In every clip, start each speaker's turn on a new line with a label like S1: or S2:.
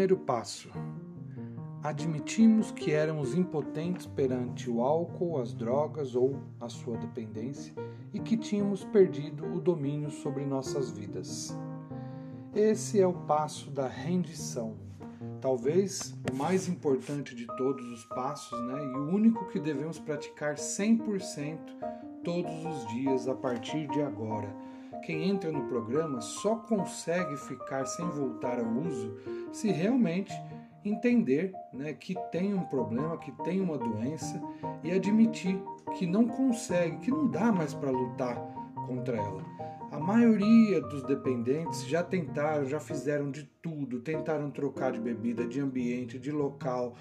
S1: Primeiro passo: admitimos que éramos impotentes perante o álcool, as drogas ou a sua dependência e que tínhamos perdido o domínio sobre nossas vidas. Esse é o passo da rendição. Talvez o mais importante de todos os passos, né? E o único que devemos praticar 100% todos os dias a partir de agora quem entra no programa só consegue ficar sem voltar ao uso se realmente entender né, que tem um problema, que tem uma doença e admitir que não consegue, que não dá mais para lutar contra ela. A maioria dos dependentes já tentaram, já fizeram de tudo, tentaram trocar de bebida, de ambiente, de local,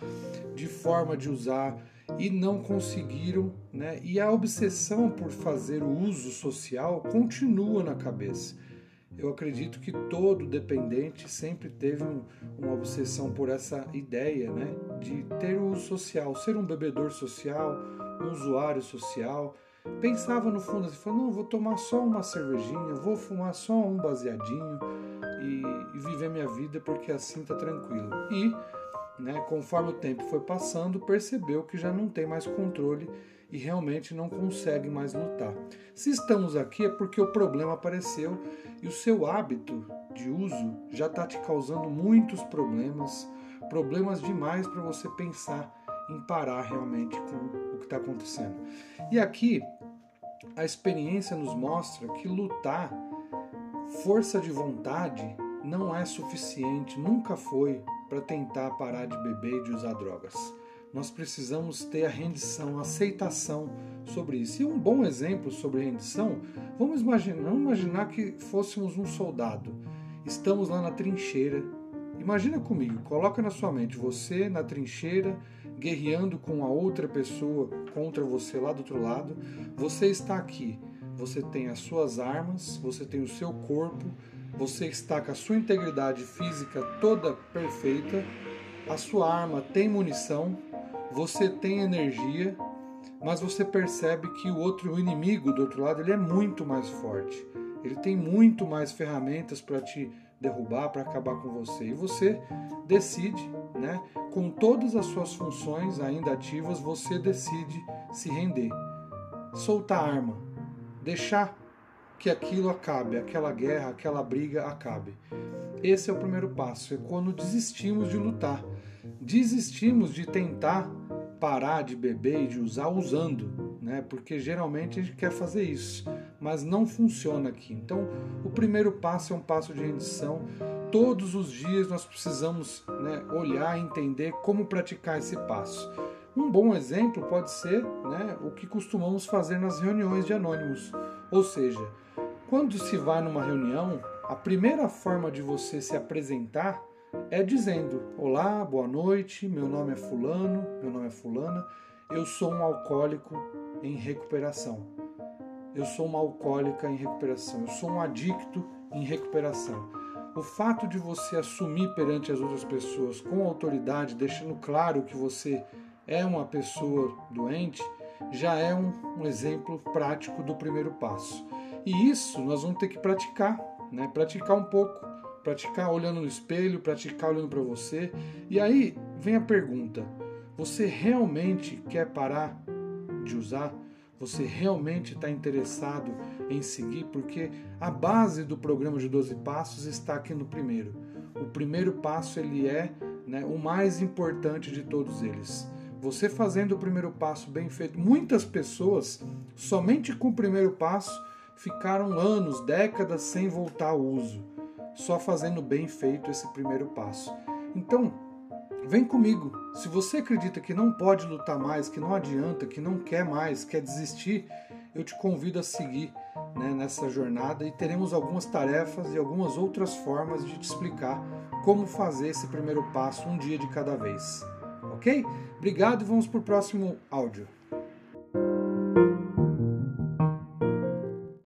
S1: de forma de usar e não conseguiram, né? E a obsessão por fazer o uso social continua na cabeça. Eu acredito que todo dependente sempre teve um, uma obsessão por essa ideia, né, de ter o uso social, ser um bebedor social, um usuário social. Pensava no fundo assim, falou, não, vou tomar só uma cervejinha, vou fumar só um baseadinho e, e viver minha vida porque assim tá tranquilo. E né, conforme o tempo foi passando, percebeu que já não tem mais controle e realmente não consegue mais lutar. Se estamos aqui é porque o problema apareceu e o seu hábito de uso já está te causando muitos problemas, problemas demais para você pensar em parar realmente com o que está acontecendo. E aqui a experiência nos mostra que lutar, força de vontade, não é suficiente, nunca foi para tentar parar de beber e de usar drogas. Nós precisamos ter a rendição, a aceitação sobre isso. E um bom exemplo sobre rendição, vamos imaginar, vamos imaginar que fôssemos um soldado. Estamos lá na trincheira. Imagina comigo, coloca na sua mente você na trincheira, guerreando com a outra pessoa contra você lá do outro lado. Você está aqui. Você tem as suas armas, você tem o seu corpo, você está com a sua integridade física toda perfeita, a sua arma tem munição, você tem energia, mas você percebe que o outro o inimigo do outro lado ele é muito mais forte. Ele tem muito mais ferramentas para te derrubar, para acabar com você. E você decide, né, com todas as suas funções ainda ativas, você decide se render. Soltar a arma, deixar que aquilo acabe, aquela guerra, aquela briga acabe. Esse é o primeiro passo, é quando desistimos de lutar, desistimos de tentar parar de beber e de usar usando, né? Porque geralmente a gente quer fazer isso, mas não funciona aqui. Então, o primeiro passo é um passo de rendição. Todos os dias nós precisamos né, olhar entender como praticar esse passo. Um bom exemplo pode ser né, o que costumamos fazer nas reuniões de anônimos, ou seja, quando se vai numa reunião, a primeira forma de você se apresentar é dizendo: Olá, boa noite, meu nome é Fulano, meu nome é Fulana, eu sou um alcoólico em recuperação. Eu sou uma alcoólica em recuperação, eu sou um adicto em recuperação. O fato de você assumir perante as outras pessoas com autoridade, deixando claro que você é uma pessoa doente, já é um, um exemplo prático do primeiro passo. E isso nós vamos ter que praticar, né? Praticar um pouco, praticar olhando no espelho, praticar olhando para você. E aí vem a pergunta: você realmente quer parar de usar? Você realmente está interessado em seguir? Porque a base do programa de 12 passos está aqui no primeiro. O primeiro passo ele é né, o mais importante de todos eles. Você fazendo o primeiro passo bem feito, muitas pessoas somente com o primeiro passo ficaram anos, décadas sem voltar ao uso, só fazendo bem feito esse primeiro passo. Então, vem comigo. Se você acredita que não pode lutar mais, que não adianta, que não quer mais, quer desistir, eu te convido a seguir né, nessa jornada e teremos algumas tarefas e algumas outras formas de te explicar como fazer esse primeiro passo um dia de cada vez. Ok? Obrigado e vamos para o próximo áudio.